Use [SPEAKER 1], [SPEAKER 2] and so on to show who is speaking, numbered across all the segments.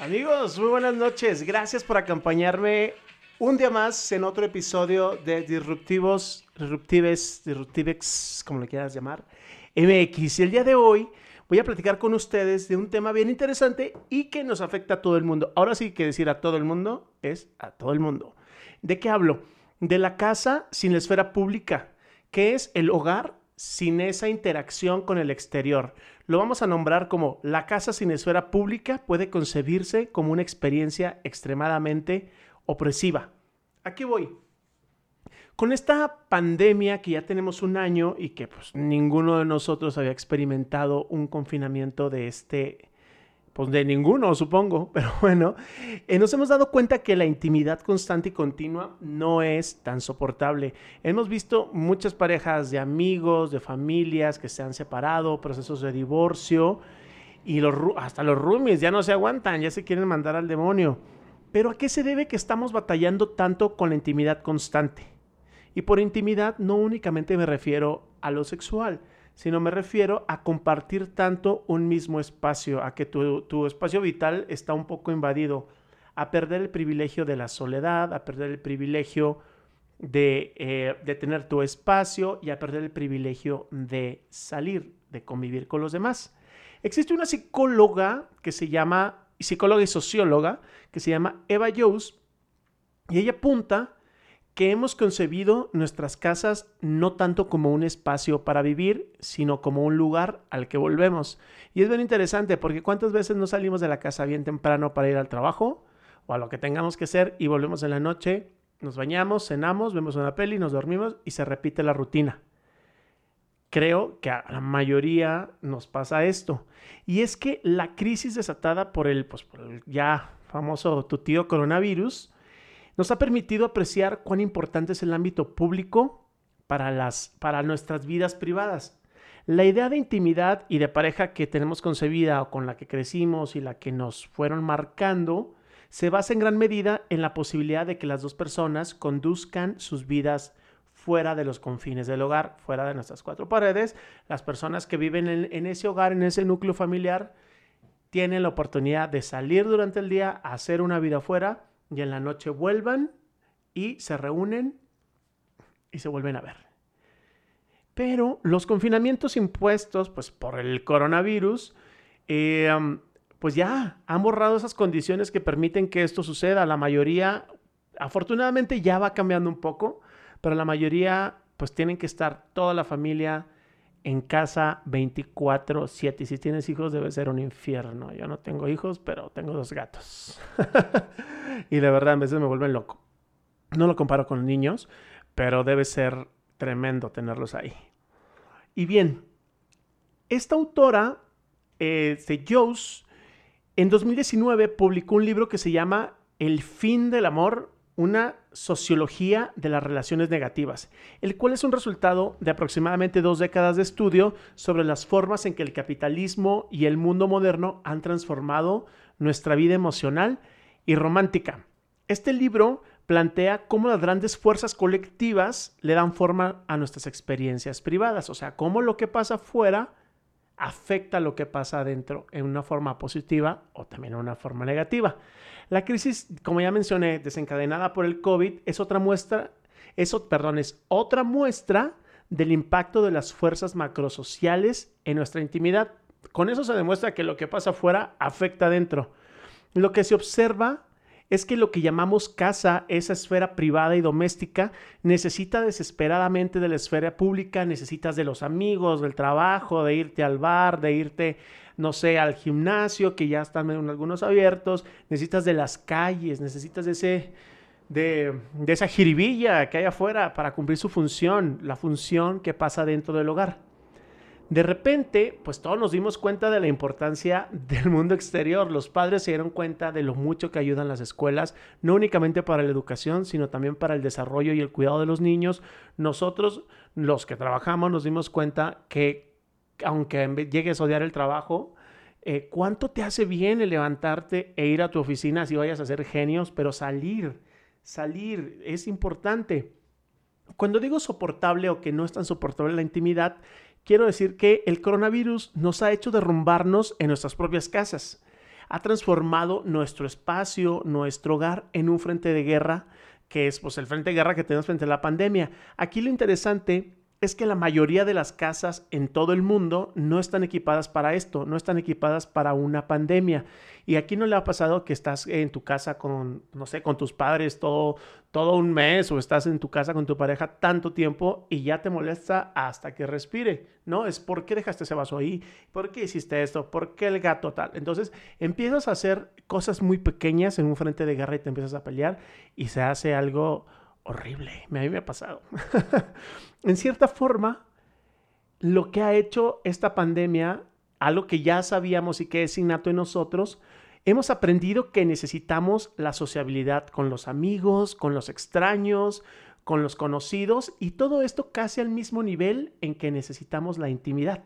[SPEAKER 1] Amigos, muy buenas noches. Gracias por acompañarme un día más en otro episodio de Disruptivos, Disruptives, Disruptivex, como le quieras llamar, MX. Y el día de hoy voy a platicar con ustedes de un tema bien interesante y que nos afecta a todo el mundo. Ahora sí que decir a todo el mundo es a todo el mundo. ¿De qué hablo? De la casa sin la esfera pública, que es el hogar sin esa interacción con el exterior. Lo vamos a nombrar como la casa sin esfera pública puede concebirse como una experiencia extremadamente opresiva. Aquí voy. Con esta pandemia que ya tenemos un año y que pues ninguno de nosotros había experimentado un confinamiento de este pues de ninguno, supongo, pero bueno, eh, nos hemos dado cuenta que la intimidad constante y continua no es tan soportable. Hemos visto muchas parejas de amigos, de familias que se han separado, procesos de divorcio y hasta los roomies ya no se aguantan, ya se quieren mandar al demonio. Pero ¿a qué se debe que estamos batallando tanto con la intimidad constante? Y por intimidad no únicamente me refiero a lo sexual, sino me refiero a compartir tanto un mismo espacio, a que tu, espacio vital está un poco invadido, a perder el privilegio de la soledad, a perder el privilegio de, eh, de tener tu espacio y a perder el privilegio de salir, de convivir con los demás. Existe una psicóloga que se llama, psicóloga y socióloga, que se llama Eva Jones, y ella apunta que hemos concebido nuestras casas no tanto como un espacio para vivir, sino como un lugar al que volvemos. Y es bien interesante porque cuántas veces no salimos de la casa bien temprano para ir al trabajo o a lo que tengamos que hacer y volvemos en la noche, nos bañamos, cenamos, vemos una peli, nos dormimos y se repite la rutina. Creo que a la mayoría nos pasa esto. Y es que la crisis desatada por el, pues, por el ya famoso tu tío coronavirus, nos ha permitido apreciar cuán importante es el ámbito público para, las, para nuestras vidas privadas. La idea de intimidad y de pareja que tenemos concebida o con la que crecimos y la que nos fueron marcando se basa en gran medida en la posibilidad de que las dos personas conduzcan sus vidas fuera de los confines del hogar, fuera de nuestras cuatro paredes. Las personas que viven en, en, ese hogar, en ese núcleo familiar, tienen la oportunidad de salir durante el día, hacer una vida fuera y en la noche vuelvan y se reúnen y se vuelven a ver. Pero los confinamientos impuestos pues, por el coronavirus, eh, pues ya han borrado esas condiciones que permiten que esto suceda. La mayoría, afortunadamente ya va cambiando un poco, pero la mayoría pues tienen que estar toda la familia en casa 24/7. Y si tienes hijos debe ser un infierno. Yo no tengo hijos, pero tengo dos gatos. y de verdad a veces me vuelven loco. No lo comparo con niños, pero debe ser tremendo tenerlos ahí. Y bien, esta autora, eh, de Jones, en 2019 publicó un libro que se llama El fin del amor una sociología de las relaciones negativas, el cual es un resultado de aproximadamente dos décadas de estudio sobre las formas en que el capitalismo y el mundo moderno han transformado nuestra vida emocional y romántica. Este libro plantea cómo las grandes fuerzas colectivas le dan forma a nuestras experiencias privadas, o sea, cómo lo que pasa fuera afecta lo que pasa adentro en una forma positiva o también en una forma negativa. La crisis, como ya mencioné, desencadenada por el COVID, es otra muestra, eso, perdón, es otra muestra del impacto de las fuerzas macrosociales en nuestra intimidad. Con eso se demuestra que lo que pasa afuera afecta adentro. Lo que se observa es que lo que llamamos casa, esa esfera privada y doméstica, necesita desesperadamente de la esfera pública, necesitas de los amigos, del trabajo, de irte al bar, de irte no sé, al gimnasio, que ya están algunos abiertos, necesitas de las calles, necesitas de ese... De, de esa jiribilla que hay afuera para cumplir su función, la función que pasa dentro del hogar. De repente, pues todos nos dimos cuenta de la importancia del mundo exterior. Los padres se dieron cuenta de lo mucho que ayudan las escuelas, no únicamente para la educación, sino también para el desarrollo y el cuidado de los niños. Nosotros, los que trabajamos, nos dimos cuenta que aunque llegues a odiar el trabajo, eh, ¿cuánto te hace bien el levantarte e ir a tu oficina si vayas a ser genios? Pero salir, salir es importante. Cuando digo soportable o que no es tan soportable la intimidad, quiero decir que el coronavirus nos ha hecho derrumbarnos en nuestras propias casas. ha transformado nuestro espacio, nuestro hogar en un frente de guerra, que es pues el frente de guerra que tenemos frente a la pandemia. Aquí lo interesante es que la mayoría de las casas en todo el mundo no están equipadas para esto, no están equipadas para una pandemia. Y aquí no le ha pasado que estás en tu casa con, no sé, con tus padres todo, todo un mes o estás en tu casa con tu pareja tanto tiempo y ya te molesta hasta que respire, ¿no? Es por qué dejaste ese vaso ahí, por qué hiciste esto, por qué el gato tal. Entonces empiezas a hacer cosas muy pequeñas en un frente de guerra y te empiezas a pelear y se hace algo horrible. A mí me ha pasado. en cierta forma, lo que ha hecho esta pandemia, algo que ya sabíamos y que es innato en nosotros, hemos aprendido que necesitamos la sociabilidad con los amigos, con los extraños, con los conocidos y todo esto casi al mismo nivel en que necesitamos la intimidad.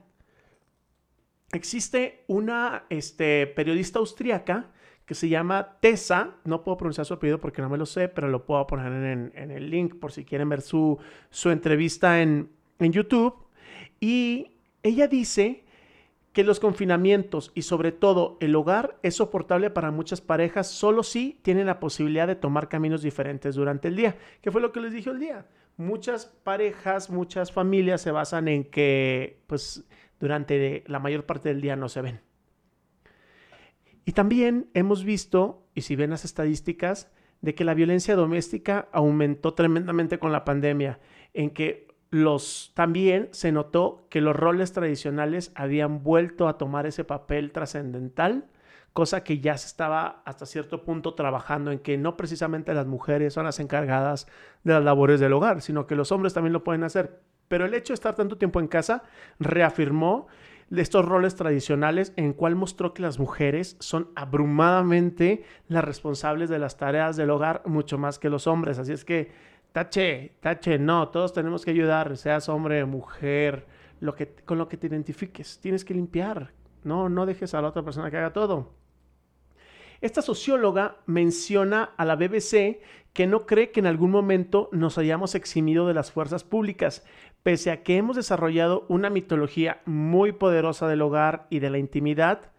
[SPEAKER 1] Existe una este, periodista austríaca que se llama Tessa, no puedo pronunciar su apellido porque no me lo sé, pero lo puedo poner en, el link por si quieren ver su, entrevista en, YouTube. Y ella dice que los confinamientos y sobre todo el hogar es soportable para muchas parejas solo si tienen la posibilidad de tomar caminos diferentes durante el día, que fue lo que les dije el día. Muchas parejas, muchas familias se basan en que pues durante la mayor parte del día no se ven. Y también hemos visto, y si ven las estadísticas, de que la violencia doméstica aumentó tremendamente con la pandemia, en que los también se notó que los roles tradicionales habían vuelto a tomar ese papel trascendental, cosa que ya se estaba hasta cierto punto trabajando en que no precisamente las mujeres son las encargadas de las labores del hogar, sino que los hombres también lo pueden hacer. Pero el hecho de estar tanto tiempo en casa reafirmó estos roles tradicionales en cual mostró que las mujeres son abrumadamente las responsables de las tareas del hogar mucho más que los hombres. Así es que, tache, tache, no, todos tenemos que ayudar, seas hombre, mujer, lo que, con lo que te identifiques. Tienes que limpiar, no, no dejes a la otra persona que haga todo. Esta socióloga menciona a la BBC que no cree que en algún momento nos hayamos eximido de las fuerzas públicas, pese a que hemos desarrollado una mitología muy poderosa del hogar y de la intimidad,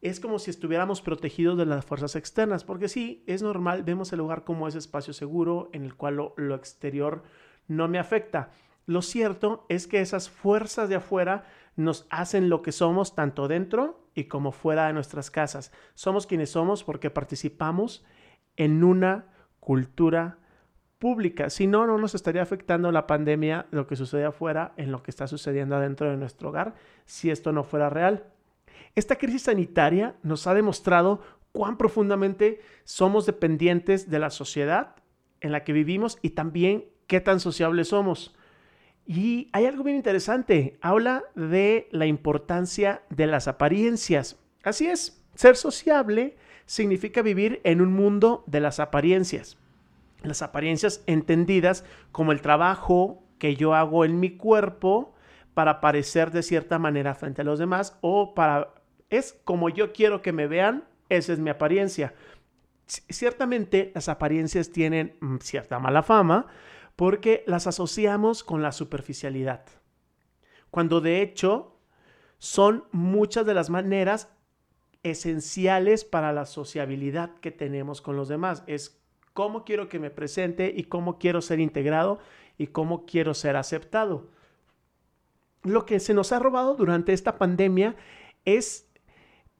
[SPEAKER 1] es como si estuviéramos protegidos de las fuerzas externas, porque sí, es normal, vemos el hogar como ese espacio seguro en el cual lo, lo exterior no me afecta. Lo cierto es que esas fuerzas de afuera nos hacen lo que somos tanto dentro y como fuera de nuestras casas. Somos quienes somos porque participamos en una cultura pública. Si no, no nos estaría afectando la pandemia, lo que sucede afuera, en lo que está sucediendo adentro de nuestro hogar, si esto no fuera real. Esta crisis sanitaria nos ha demostrado cuán profundamente somos dependientes de la sociedad en la que vivimos y también qué tan sociables somos. Y hay algo bien interesante, habla de la importancia de las apariencias. Así es, ser sociable significa vivir en un mundo de las apariencias. Las apariencias entendidas como el trabajo que yo hago en mi cuerpo para parecer de cierta manera frente a los demás o para... Es como yo quiero que me vean, esa es mi apariencia. Ciertamente las apariencias tienen mm, cierta mala fama, porque las asociamos con la superficialidad, cuando de hecho son muchas de las maneras esenciales para la sociabilidad que tenemos con los demás. Es cómo quiero que me presente y cómo quiero ser integrado y cómo quiero ser aceptado. Lo que se nos ha robado durante esta pandemia es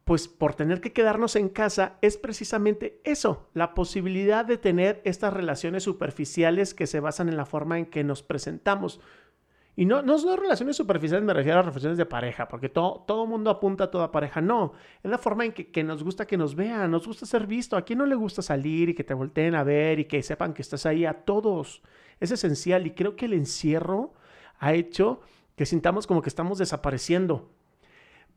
[SPEAKER 1] pues por tener que quedarnos en casa es precisamente eso, la posibilidad de tener estas relaciones superficiales que se basan en la forma en que nos presentamos. Y no, no son relaciones superficiales, me refiero a relaciones de pareja, porque todo, todo mundo apunta a toda pareja. No, es la forma en que, que, nos gusta que nos vean, nos gusta ser visto. ¿A quién no le gusta salir y que te volteen a ver y que sepan que estás ahí? A todos. Es esencial y creo que el encierro ha hecho que sintamos como que estamos desapareciendo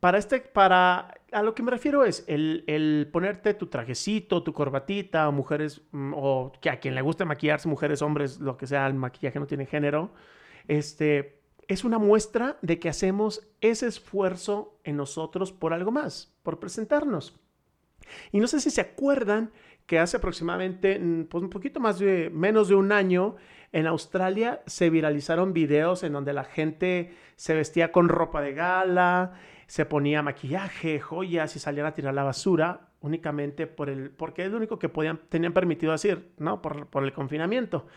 [SPEAKER 1] para este, para, a lo que me refiero es el, ponerte tu trajecito, tu corbatita, mujeres, mm, o que a quien le guste maquillarse, mujeres, hombres, lo que sea, el maquillaje no tiene género, este, es una muestra de que hacemos ese esfuerzo en nosotros por algo más, por presentarnos. Y no sé si se acuerdan que hace aproximadamente mm, pues, un poquito más de menos de un año en Australia se viralizaron videos en donde la gente se vestía con ropa de gala, se ponía maquillaje, joyas y salían a tirar la basura únicamente por el, porque es lo único que podían, tenían permitido hacer, ¿no? Por, por el confinamiento.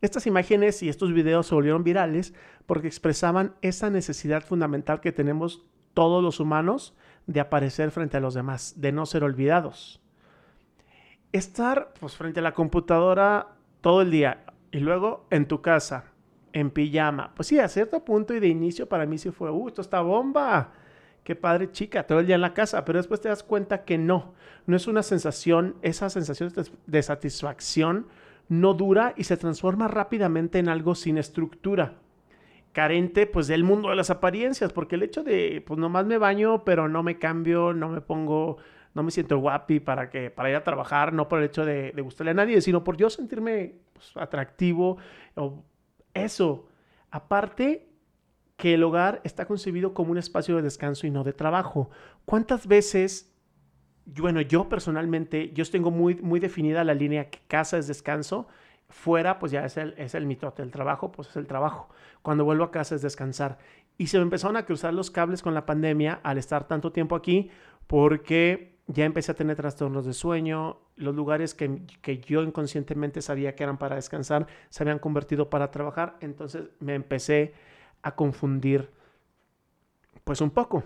[SPEAKER 1] Estas imágenes y estos videos se volvieron virales porque expresaban esa necesidad fundamental que tenemos todos los humanos de aparecer frente a los demás, de no ser olvidados. Estar pues, frente a la computadora todo el día y luego en tu casa, en pijama. Pues sí, a cierto punto y de inicio para mí sí fue, uh, esto está bomba. Qué padre chica, todo el día en la casa, pero después te das cuenta que no, no es una sensación, esa sensación de satisfacción no dura y se transforma rápidamente en algo sin estructura, carente pues del mundo de las apariencias, porque el hecho de pues nomás me baño, pero no me cambio, no me pongo, no me siento guapi para que para ir a trabajar, no por el hecho de, gustarle a nadie, sino por yo sentirme pues, atractivo o eso. Aparte que el hogar está concebido como un espacio de descanso y no de trabajo. ¿Cuántas veces bueno, yo personalmente, yo tengo muy, muy definida la línea que casa es descanso, fuera pues ya es el, es el mitote, el trabajo pues es el trabajo, cuando vuelvo a casa es descansar. Y se me empezaron a cruzar los cables con la pandemia al estar tanto tiempo aquí porque ya empecé a tener trastornos de sueño, los lugares que, que yo inconscientemente sabía que eran para descansar se habían convertido para trabajar, entonces me empecé a confundir pues un poco.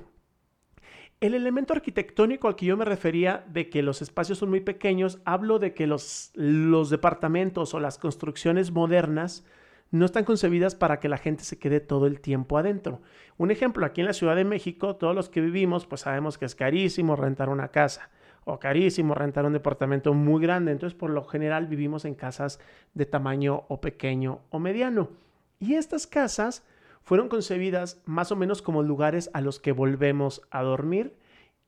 [SPEAKER 1] El elemento arquitectónico al que yo me refería de que los espacios son muy pequeños, hablo de que los, los departamentos o las construcciones modernas no están concebidas para que la gente se quede todo el tiempo adentro. Un ejemplo, aquí en la Ciudad de México, todos los que vivimos, pues sabemos que es carísimo rentar una casa o carísimo rentar un departamento muy grande. Entonces, por lo general, vivimos en casas de tamaño o pequeño o mediano. Y estas casas fueron concebidas más o menos como lugares a los que volvemos a dormir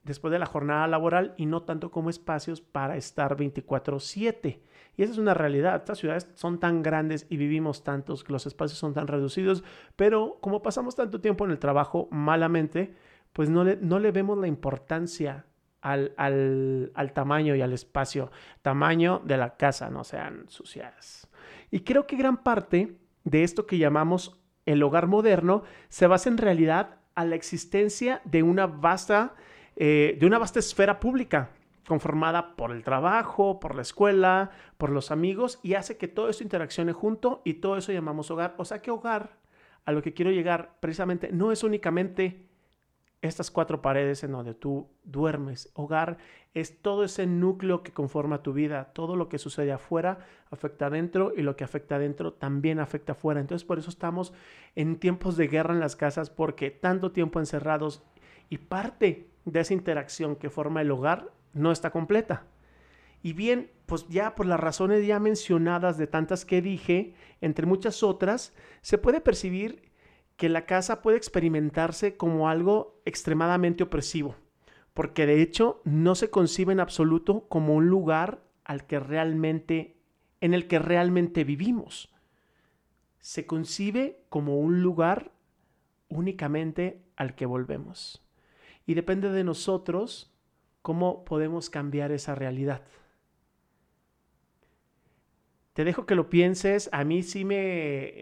[SPEAKER 1] después de la jornada laboral y no tanto como espacios para estar 24/7. Y esa es una realidad. Estas ciudades son tan grandes y vivimos tantos, que los espacios son tan reducidos, pero como pasamos tanto tiempo en el trabajo malamente, pues no le, no le vemos la importancia al, al, al, tamaño y al espacio, tamaño de la casa, no sean suciadas. Y creo que gran parte de esto que llamamos el hogar moderno se basa en realidad a la existencia de una vasta, eh, de una vasta esfera pública conformada por el trabajo, por la escuela, por los amigos y hace que todo eso interaccione junto y todo eso llamamos hogar. O sea que hogar, a lo que quiero llegar precisamente, no es únicamente estas cuatro paredes en donde tú duermes. Hogar es todo ese núcleo que conforma tu vida. Todo lo que sucede afuera afecta adentro y lo que afecta adentro también afecta afuera. Entonces por eso estamos en tiempos de guerra en las casas porque tanto tiempo encerrados y parte de esa interacción que forma el hogar no está completa. Y bien, pues ya por las razones ya mencionadas de tantas que dije, entre muchas otras, se puede percibir que la casa puede experimentarse como algo extremadamente opresivo, porque de hecho no se concibe en absoluto como un lugar al que realmente en el que realmente vivimos. Se concibe como un lugar únicamente al que volvemos. Y depende de nosotros cómo podemos cambiar esa realidad. Te dejo que lo pienses. A mí sí me,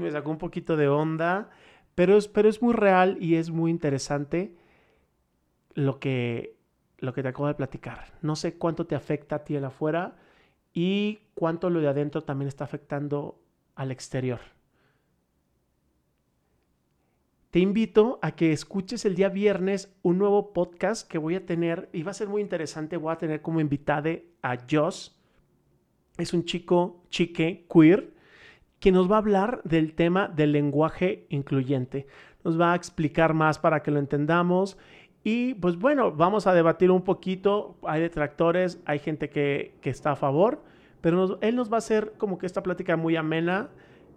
[SPEAKER 1] me sacó un poquito de onda, pero es, pero es muy real y es muy interesante lo que, lo que te acabo de platicar. No sé cuánto te afecta a ti el afuera y cuánto lo de adentro también está afectando al exterior. Te invito a que escuches el día viernes un nuevo podcast que voy a tener y va a ser muy interesante. Voy a tener como invitada a Joss es un chico, chique, queer, que nos va a hablar del tema del lenguaje incluyente. Nos va a explicar más para que lo entendamos. Y pues bueno, vamos a debatir un poquito. Hay detractores, hay gente que, está a favor, pero él nos va a hacer como que esta plática muy amena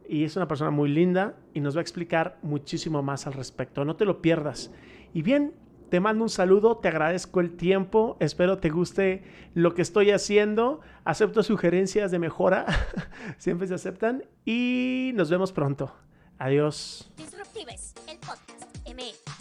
[SPEAKER 1] y es una persona muy linda y nos va a explicar muchísimo más al respecto. No te lo pierdas. Y bien, te mando un saludo, te agradezco el tiempo, espero te guste lo que estoy haciendo, acepto sugerencias de mejora, siempre se aceptan y nos vemos pronto. Adiós. el podcast